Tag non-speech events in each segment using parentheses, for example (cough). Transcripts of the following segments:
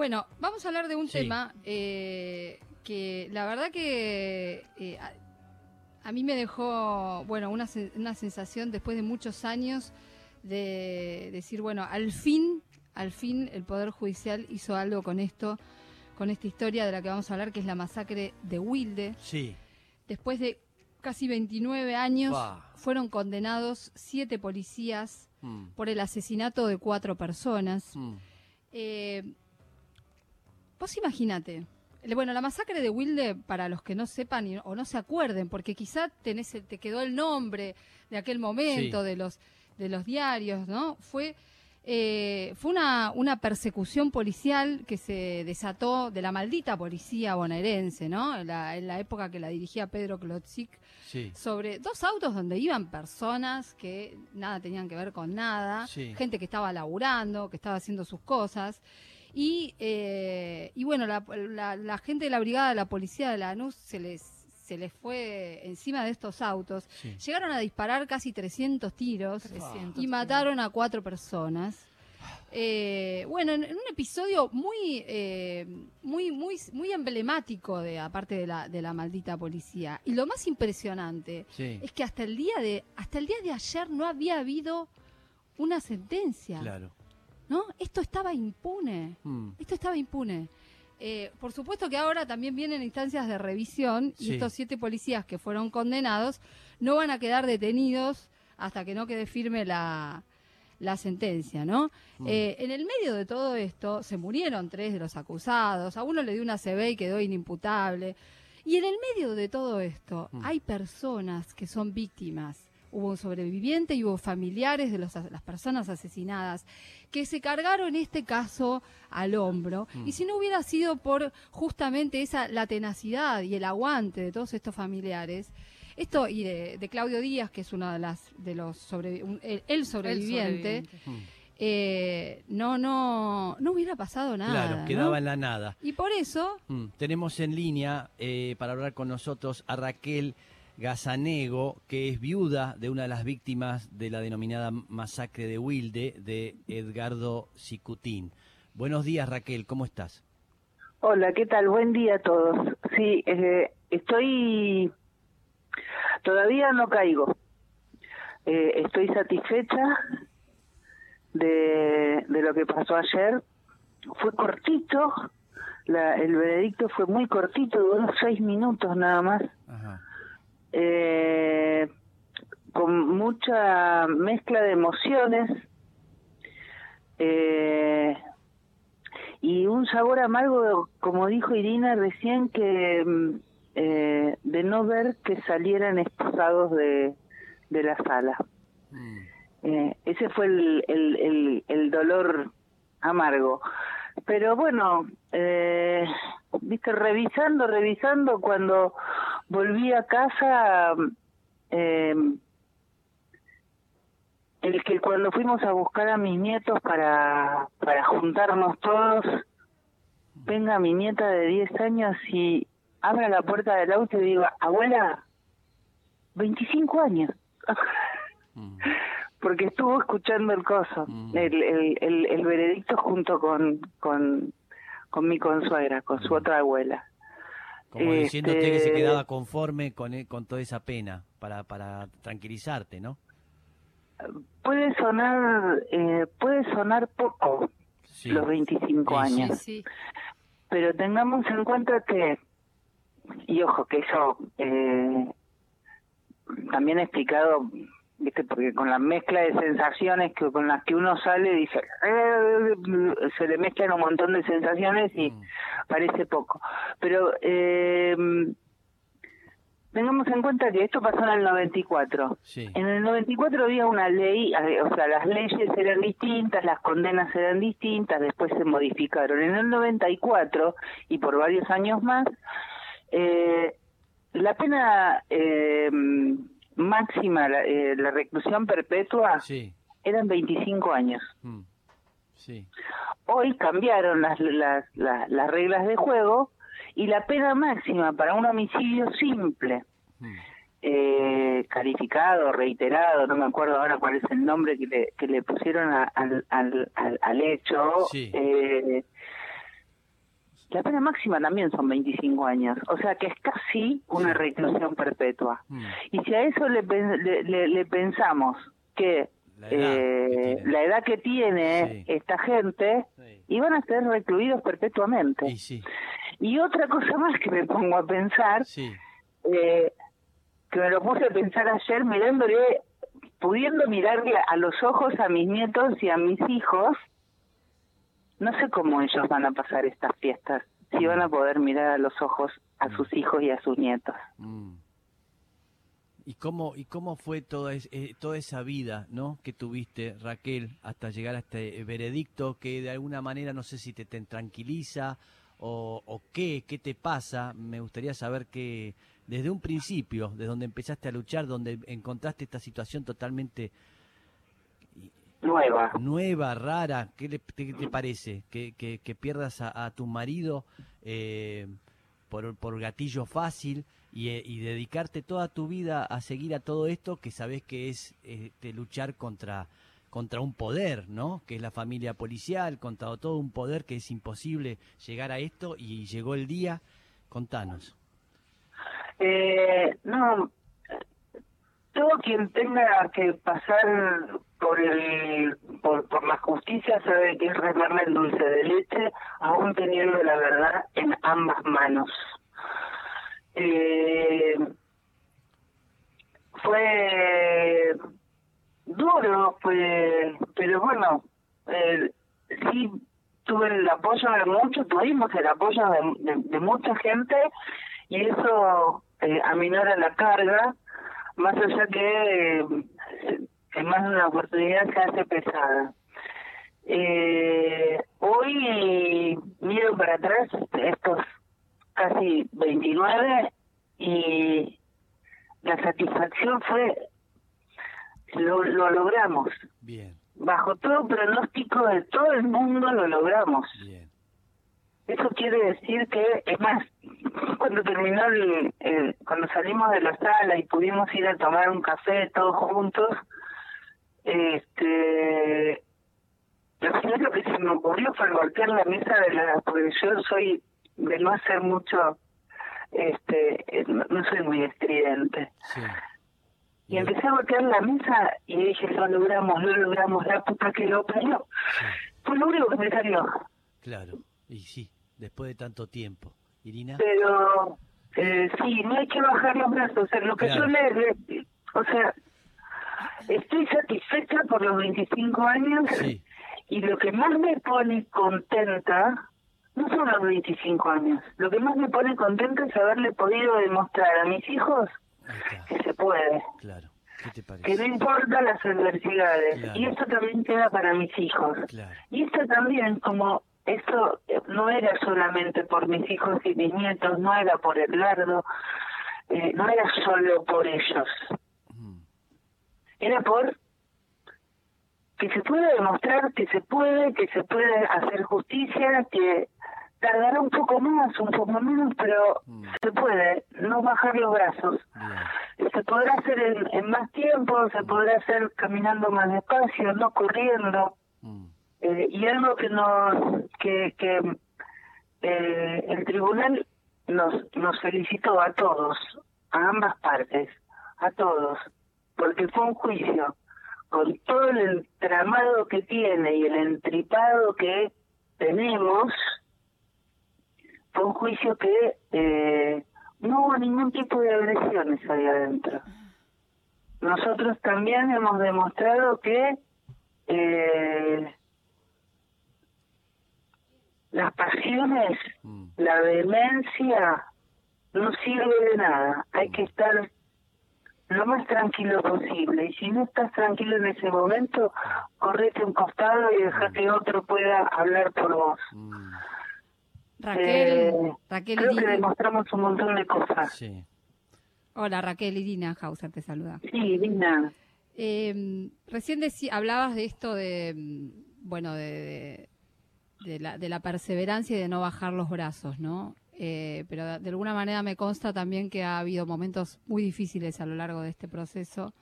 Bueno, vamos a hablar de un tema eh, que la verdad que eh, a, a mí me dejó, bueno, una, una sensación después de muchos años de decir, bueno, al fin, al fin el Poder Judicial hizo algo con esto, con esta historia de la que vamos a hablar, que es la masacre de Wilde. Sí. Después de casi 29 años, fueron condenados siete policías Mm, por el asesinato de cuatro personas. mm. Eh, vos imagínate. Bueno, la masacre de Wilde, para los que no sepan y- o no se acuerden, porque quizá tenés, te quedó el nombre de aquel momento, Sí. de los de los diarios, ¿no? Fue eh, fue una, una persecución policial que se desató de la maldita policía bonaerense, ¿no? En la, en la época que la dirigía Pedro Klotzik, Sí. sobre dos autos donde iban personas que nada tenían que ver con nada, Sí. gente que estaba laburando, que estaba haciendo sus cosas. Y, eh, y bueno, la, la- la gente de la brigada de la policía de Lanús se les, se les fue encima de estos autos. Sí. Llegaron a disparar casi 300 tiros 300, y mataron a cuatro personas. Eh, bueno, en, en un episodio muy, eh, muy, muy, muy emblemático de aparte de la, de la maldita policía. Y lo más impresionante Sí. es que hasta el día de, hasta el día de ayer no había habido una sentencia. Claro. ¿No? Esto estaba impune. Mm, Esto estaba impune. Eh, por supuesto que ahora también vienen instancias de revisión y estos siete policías que fueron condenados no van a quedar detenidos hasta que no quede firme la, la sentencia, ¿no? Mm. Eh, en el medio de todo esto se murieron tres de los acusados, a uno le dio una CB y quedó inimputable. Y en el medio de todo esto Mm. hay personas que son víctimas. Hubo un sobreviviente y hubo familiares de los las personas asesinadas que se cargaron este caso al hombro. Mm. Y si no hubiera sido por justamente esa la tenacidad y el aguante de todos estos familiares, esto y de, de Claudio Díaz, que es uno de las de los sobrevi- un- el, el sobreviviente, mm. eh, no no no hubiera pasado nada. Claro, ¿no? quedaba en la nada. Y por eso Mm, Tenemos en línea eh, para hablar con nosotros a Raquel Gazanego, que es viuda de una de las víctimas de la denominada masacre de Wilde, de Edgardo Cicutín. Buenos días, Raquel, ¿cómo estás? Hola, ¿qué tal? Buen día a todos. Sí, eh, estoy... Todavía no caigo. Eh, estoy satisfecha de, de lo que pasó ayer. Fue cortito, la, el veredicto fue muy cortito, duró seis minutos nada más. Ajá. Eh, con mucha mezcla de emociones eh, y un sabor amargo, como dijo Irina recién, que mm, eh, de no ver que salieran esposados de, de la sala. Mm, Eh, ese fue el, el, el, el dolor amargo. Pero bueno, eh, viste, revisando, revisando, cuando volví a casa, eh, el que cuando fuimos a buscar a mis nietos para, para juntarnos todos, venga mi nieta de 10 años y abra la puerta del auto y diga, abuela, 25 años. mm. porque estuvo escuchando el coso, Mm. el, el, el, el veredicto junto con, con, con mi consuegra, con su Mm. otra abuela. Como diciendo usted que se Este- quedaba conforme con, e- con toda esa pena, para, para tranquilizarte, ¿no? Puede sonar, eh, puede sonar poco Sí. los 25 Sí, sí. años, sí, pero tengamos en cuenta que, y ojo que eso eh, también he explicado, viste, porque con la mezcla de sensaciones que con las que uno sale dice, eh, se le mezclan un montón de sensaciones y Mm, parece poco. Pero eh, tengamos en cuenta que esto pasó en el 94. sí. En el 94 había una ley, o sea, las leyes eran distintas, las condenas eran distintas, después se modificaron. En el 94, y por varios años más, eh, la pena eh, máxima, la, eh, la reclusión perpetua, Sí. eran 25 años. mm, Sí. Hoy cambiaron las, las, las, las reglas de juego y la pena máxima para un homicidio simple, mm, eh, calificado, reiterado, no me acuerdo ahora cuál es el nombre que le, que le pusieron a- al, al, al, al hecho, Sí. eh, la pena máxima también son 25 años, o sea que es casi una reclusión perpetua. Mm. Y si a eso le, le, pensamos que la edad, eh, que, tiene esta gente, iban a ser recluidos perpetuamente. Y, otra cosa más que me pongo a pensar, eh, que me lo puse a pensar ayer mirándole, pudiendo mirarle a los ojos a mis nietos y a mis hijos, no sé cómo ellos van a pasar estas fiestas, si van a poder mirar a los ojos a mm. sus hijos y a sus nietos. Mm. ¿Y cómo, ¿Y cómo fue toda, eh, toda esa vida ¿no? que tuviste, Raquel, hasta llegar a este veredicto que de alguna manera no sé si te, tranquiliza o, o, qué, qué te pasa? Me gustaría saber que desde un principio, de donde empezaste a luchar, donde encontraste esta situación totalmente nueva. Nueva, rara. ¿Qué, te parece? ¿Que, que, pierdas a, tu marido eh, por, por gatillo fácil y, eh, y, dedicarte toda tu vida a seguir a todo esto que sabes que es este, luchar contra contra un poder, ¿no? Que es la familia policial, contra todo un poder que es imposible llegar a esto y llegó el día. Contanos. Eh, no, todo quien tenga que pasar por el por, por la justicia sabe que es remarle el dulce de leche aún teniendo la verdad en ambas manos. Eh, fue duro fue pero bueno eh, sí tuve el apoyo de muchos tuvimos el apoyo de, de, mucha gente y eso eh, aminora la carga más allá que en más de una oportunidad se hace pesada. Eh, hoy miro para atrás estos casi 29 y la satisfacción fue lo, lo logramos. Bien. Bajo todo pronóstico de todo el mundo lo logramos. Bien. Eso quiere decir que, es más, cuando terminó el, cuando salimos de la sala y pudimos ir a tomar un café todos juntos, este lo primero que se me ocurrió fue golpear la mesa de la porque yo soy de no hacer mucho este no, soy muy estridente. Y empecé a golpear la mesa y dije lo logramos lo logramos la puta que lo parió fue lo único que me salió. Claro y sí después de tanto tiempo. Irina. Pero eh, sí no hay que bajar los brazos o sea lo que yo le o sea Estoy satisfecha por los 25 años y lo que más me pone contenta no son los 25 años. Lo que más me pone contenta es haberle podido demostrar a mis hijos que se puede. Claro. Que no importa las adversidades. Y esto también queda para mis hijos. Y esto también, como eso no era solamente por mis hijos y mis nietos, no era por Edgardo, eh, no era solo por ellos era por que se puede demostrar que se puede, que se puede hacer justicia, que tardará un poco más, un poco menos, pero mm. se puede, no bajar los brazos. Se podrá hacer en, más tiempo, se podrá hacer caminando más despacio, no corriendo. Mm. Eh, y algo que nos, que, que eh, el tribunal nos, nos felicitó a todos, a ambas partes, a todos, porque fue un juicio con todo el entramado que tiene y el entripado que tenemos, fue un juicio que eh, no hubo ningún tipo de agresiones ahí adentro. Nosotros también hemos demostrado que eh, las pasiones, mm. la demencia, no sirve de nada. Hay que estar lo más tranquilo posible. Y si no estás tranquilo en ese momento, correte un costado y deja que otro pueda hablar por vos. Mm. Raquel, eh, Raquel creo que demostramos un montón de cosas. Sí. Hola Raquel, Irina Hauser te saluda. Sí, Irina. Eh, recién hablabas de esto de, bueno, de, de, la, de la perseverancia y de no bajar los brazos, ¿no? Eh, pero de alguna manera me consta también que ha habido momentos muy difíciles a lo largo de este proceso.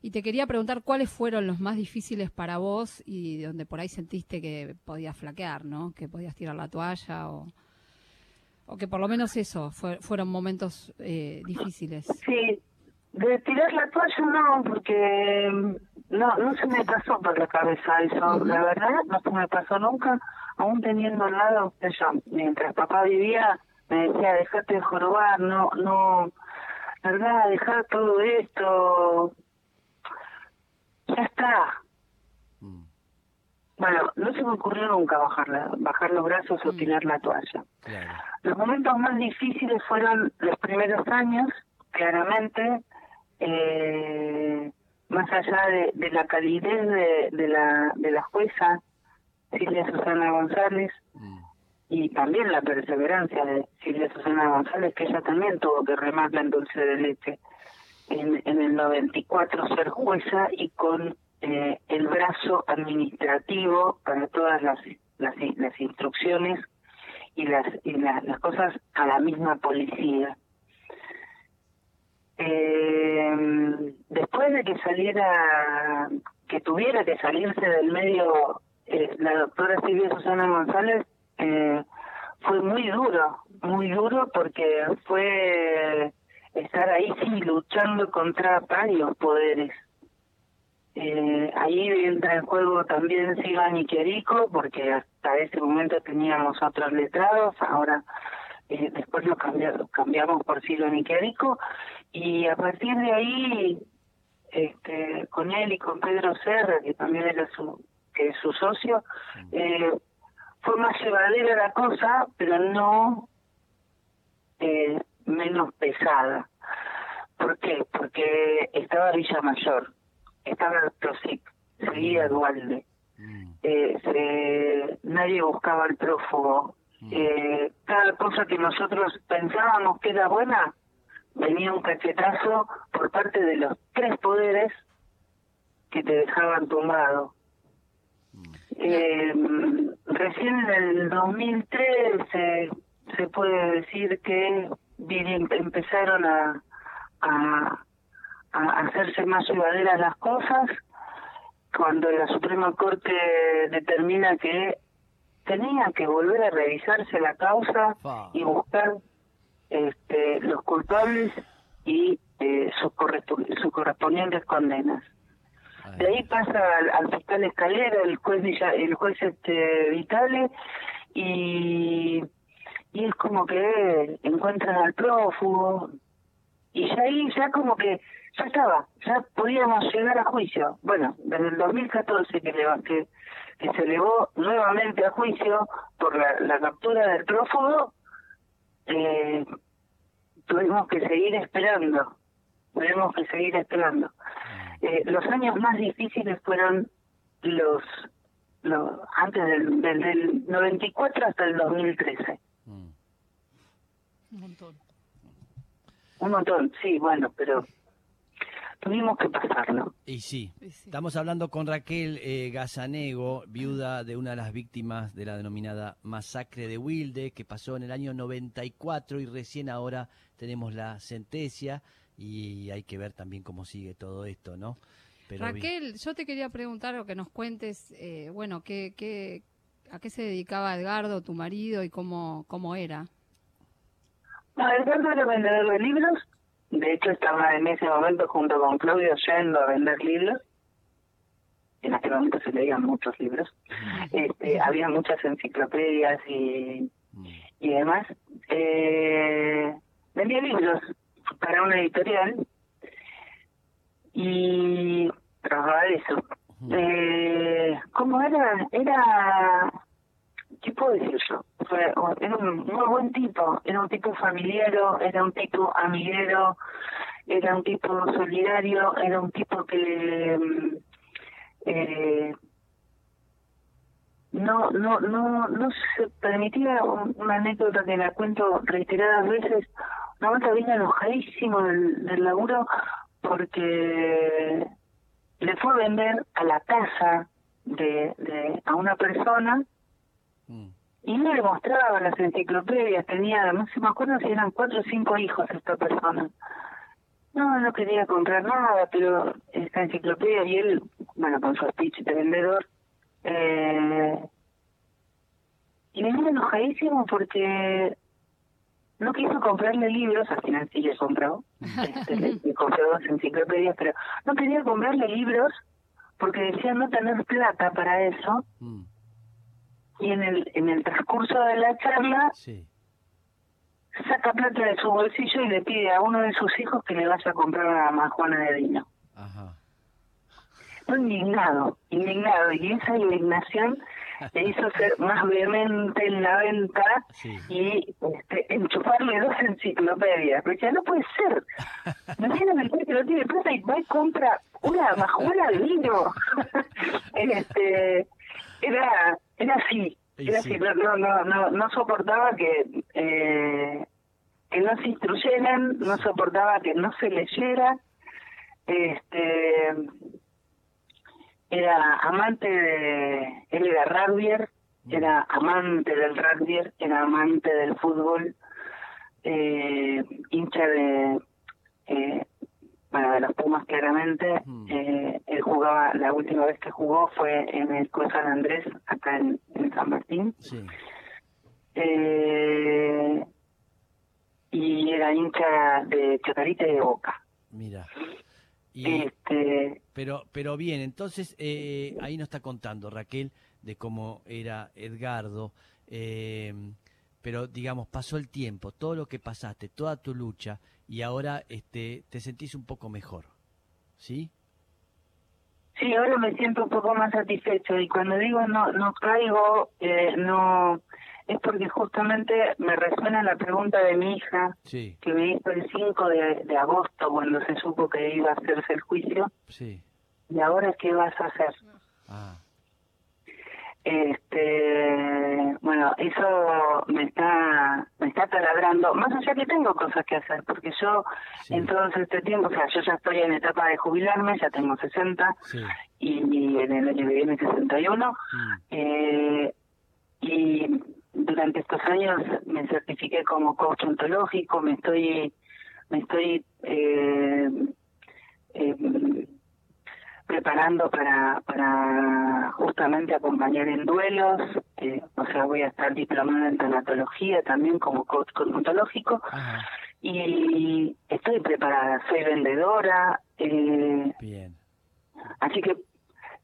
Y te quería preguntar cuáles fueron los más difíciles para vos y donde por ahí sentiste que podías flaquear, ¿no? Que podías tirar la toalla o o que por lo menos eso fueron momentos eh, difíciles. Sí, de tirar la toalla no, porque mm, no no se me pasó por la cabeza eso, la verdad, no se me pasó nunca, aún teniendo al lado, yo, mientras papá vivía, me decía, dejate de jorobar, no, no, verdad, dejar todo esto, ya está. Mm. Bueno, no se me ocurrió nunca bajar, bajar los brazos o mm. tirar la toalla. Los momentos más difíciles fueron los primeros años, claramente, eh, más allá de, la calidez de, de, la, de la jueza Silvia Susana González y también la perseverancia de Silvia Susana González, que ella también tuvo que remarla en dulce de leche en, en el 94 ser jueza y con eh, el brazo administrativo para todas las, las, las instrucciones y las, y las cosas a la misma policía. Eh, después de que saliera, que tuviera que salirse del medio eh, la doctora Silvia Susana González, eh, fue muy duro, muy duro porque fue estar ahí sí luchando contra varios poderes. Eh, ahí entra en juego también Sigan y porque hasta ese momento teníamos otros letrados, ahora eh, después lo cambiamos, cambiamos por Sigan y y a partir de ahí, este, con él y con Pedro Serra, que también era su, que es su socio, eh, fue más llevadera la cosa, pero no eh, menos pesada. ¿Por qué? Porque estaba Villa Mayor, estaba el Prosic, seguía Dualde, mm. eh, se, nadie buscaba al prófugo. Mm. Eh, cada cosa que nosotros pensábamos que era buena, venía un cachetazo por parte de los tres poderes que te dejaban tumbado. Eh, recién en el 2003 se puede decir que empezaron a, a, hacerse más llevaderas las cosas cuando la Suprema Corte determina que tenía que volver a revisarse la causa y buscar este, los culpables y eh, sus, correspondientes condenas. De ahí pasa al, fiscal Escalera, el juez el juez este Vitale y y es como que encuentran al prófugo, y ya ahí ya como que ya estaba, ya podíamos llegar a juicio. Bueno, desde el 2014 que, que, que se elevó nuevamente a juicio por la, captura del prófugo, eh, tuvimos que seguir esperando, tuvimos que seguir esperando. Eh, los años más difíciles fueron los, los antes del, del, del 94 hasta el 2013. Mm. Un montón. Un montón, sí, bueno, pero tuvimos que pasarlo. Y sí, estamos hablando con Raquel eh, Gazanego, viuda de una de las víctimas de la denominada masacre de Wilde, que pasó en el año 94 y recién ahora tenemos la sentencia y hay que ver también cómo sigue todo esto, ¿no? Raquel, yo te quería preguntar o que nos cuentes, eh, bueno, ¿qué, qué, a qué se dedicaba Edgardo, tu marido, y cómo, cómo era. No, Edgardo era vendedor de libros. De hecho, estaba en ese momento junto con Claudio yendo a vender libros. En aquel momento se leían muchos libros. Este, había muchas enciclopedias y, y demás. Eh, vendía libros para una editorial y trabajaba eso. Eh, ¿Cómo era? Era ¿qué puedo decir yo? era un muy buen tipo, era un tipo familiar, era un tipo amiguero, era un tipo solidario, era un tipo que mm, eh, no, no, no, no se permitía una anécdota que la cuento reiteradas veces. Una vuelta vino enojadísimo del, del laburo porque le fue a vender a la casa de, de a una persona Mm. Y no le mostraba las enciclopedias, tenía, no sé, me acuerdo si eran cuatro o cinco hijos esta persona. No, no quería comprar nada, pero esta enciclopedia y él, bueno, con su speech de vendedor, eh, y venía enojadísimo porque no quiso comprarle libros, al final sí le compró, este, le, compró dos enciclopedias, pero no quería comprarle libros porque decía no tener plata para eso. Mm. Y en el, en el transcurso de la charla, saca plata de su bolsillo y le pide a uno de sus hijos que le vaya a comprar una majuana de vino. Ajá. Indignado, indignado. Y esa indignación le hizo ser más vehemente en la venta y este, enchufarle dos enciclopedias. Pero ya no puede ser. No tiene el que no tiene plata y va y compra una majuela de vino. (laughs) este, era, era así. Era así. No, no, no, no soportaba que, eh, que no se instruyeran, no soportaba que no se leyera. Este era amante de, él era rugbyer, era amante del rugby, era amante del fútbol, eh, hincha de, eh, bueno, de los Pumas claramente, mm. eh, él jugaba, la última vez que jugó fue en el Club San Andrés, acá en, San Martín. Eh, y era hincha de Chacarita y de Boca. Mira. Este, pero, pero bien, entonces eh, ahí nos está contando Raquel de cómo era Edgardo, eh, pero digamos, pasó el tiempo, todo lo que pasaste, toda tu lucha, y ahora este, te sentís un poco mejor, ¿sí? Sí, ahora me siento un poco más satisfecho y cuando digo no no caigo, eh, no es porque justamente me resuena la pregunta de mi hija, que me hizo el 5 de, agosto cuando se supo que iba a hacerse el juicio. Sí. ¿Y ahora qué vas a hacer? Ah. Este, bueno, eso me está me está taladrando, más allá que tengo cosas que hacer, porque yo en todo este tiempo, o sea, yo ya estoy en etapa de jubilarme, ya tengo 60 y, en el año que viene 61, mm. eh, y durante estos años me certifiqué como coach ontológico, me estoy me estoy eh, eh, preparando para para justamente acompañar en duelos, eh, o sea, voy a estar diplomada en tanatología también como coach ontológico y estoy preparada, soy vendedora, eh, Bien. así que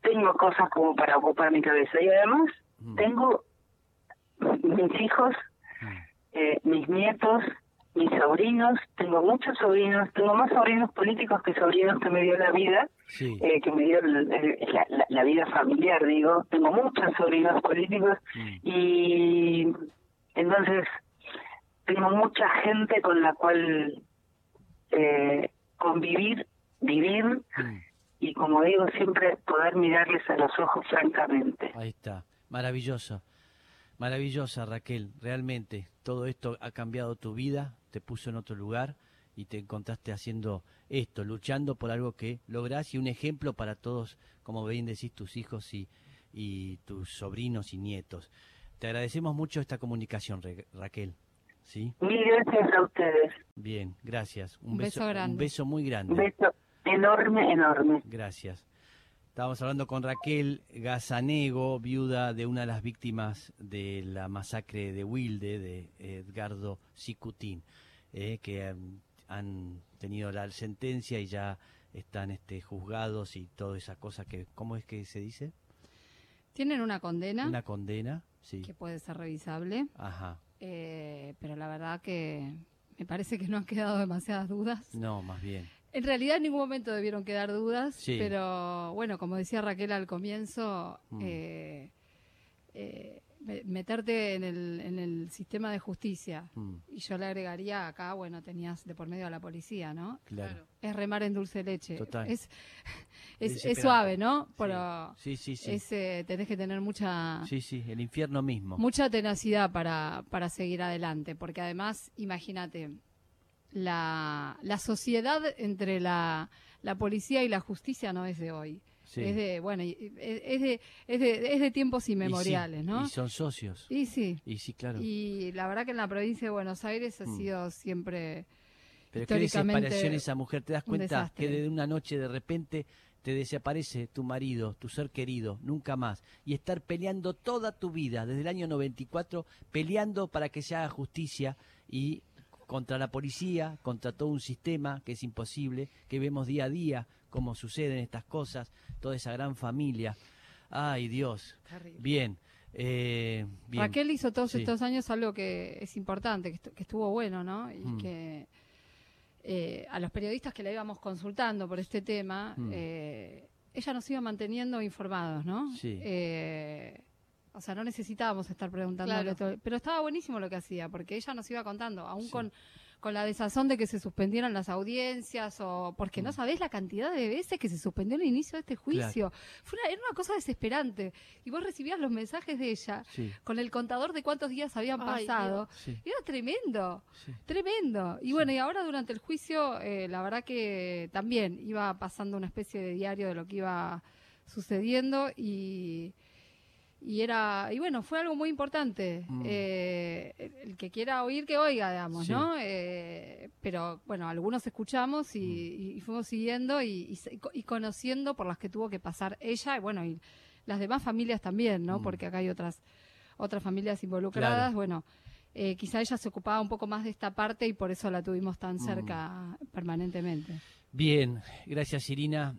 tengo cosas como para ocupar mi cabeza y además mm. tengo mis hijos, eh, mis nietos, mis sobrinos, tengo muchos sobrinos, tengo más sobrinos políticos que sobrinos que me dio la vida, eh, que me dio la, vida familiar, digo, tengo muchos sobrinos políticos y entonces tengo mucha gente con la cual eh, convivir, vivir y como digo siempre poder mirarles a los ojos francamente. Ahí está, maravilloso. Maravillosa Raquel, realmente todo esto ha cambiado tu vida, te puso en otro lugar y te encontraste haciendo esto, luchando por algo que lográs y un ejemplo para todos, como bien decís, tus hijos y, y tus sobrinos y nietos. Te agradecemos mucho esta comunicación, Raquel. ¿Sí? Mil gracias a ustedes. Bien, gracias. Un, beso, grande. Un beso muy grande. Un beso enorme, enorme. Gracias. Estábamos hablando con Raquel Gazanego, viuda de una de las víctimas de la masacre de Wilde, de Edgardo Sicutín, eh, que han, tenido la sentencia y ya están este, juzgados y toda esa cosa que, ¿cómo es que se dice? Tienen una condena. Una condena, sí. Que puede ser revisable. Ajá. Eh, pero la verdad que me parece que no han quedado demasiadas dudas. No, más bien. En realidad en ningún momento debieron quedar dudas, pero bueno, como decía Raquel al comienzo, mm. eh, eh, meterte en el, en el sistema de justicia, mm. y yo le agregaría acá, bueno, tenías de por medio a la policía, ¿no? Claro. Es remar en dulce leche. Total. Es, (laughs) es, suave, ¿no? Pero sí, sí, sí. Eh, tenés que tener mucha... Sí, sí, el infierno mismo. Mucha tenacidad para, para seguir adelante, porque además, imagínate, la, la sociedad entre la, la policía y la justicia no es de hoy. Es de, bueno, es, de, es de, es de tiempos inmemoriales, ¿no? Y son socios. Y sí. Y sí, claro. Y la verdad que en la provincia de Buenos Aires ha mm. sido siempre Pero qué desesperación esa mujer, ¿te das cuenta que de una noche de repente te desaparece tu marido, tu ser querido, nunca más, y estar peleando toda tu vida, desde el año 94, peleando para que se haga justicia y contra la policía, contra todo un sistema que es imposible, que vemos día a día cómo suceden estas cosas, toda esa gran familia. Ay, Dios. Bien. Eh, bien. Raquel hizo todos estos años algo que es importante, que, estuvo bueno, ¿no? Y mm. que eh, a los periodistas que la íbamos consultando por este tema, mm. eh, ella nos iba manteniendo informados, ¿no? Sí. O sea, no necesitábamos estar preguntando, pero estaba buenísimo lo que hacía, porque ella nos iba contando, aún con con la desazón de que se suspendieran las audiencias o porque no mm. sabés la cantidad de veces que se suspendió el inicio de este juicio. Fue una, era una cosa desesperante. Y vos recibías los mensajes de ella con el contador de cuántos días habían pasado. Era tremendo, tremendo. Y bueno, y ahora durante el juicio, eh, la verdad que también iba pasando una especie de diario de lo que iba sucediendo y y era y bueno fue algo muy importante mm. eh, el que quiera oír que oiga digamos no eh, pero bueno algunos escuchamos y, mm. fuimos siguiendo y, conociendo por las que tuvo que pasar ella y bueno y las demás familias también no mm. porque acá hay otras otras familias involucradas bueno eh, quizá ella se ocupaba un poco más de esta parte y por eso la tuvimos tan cerca permanentemente. Bien gracias Irina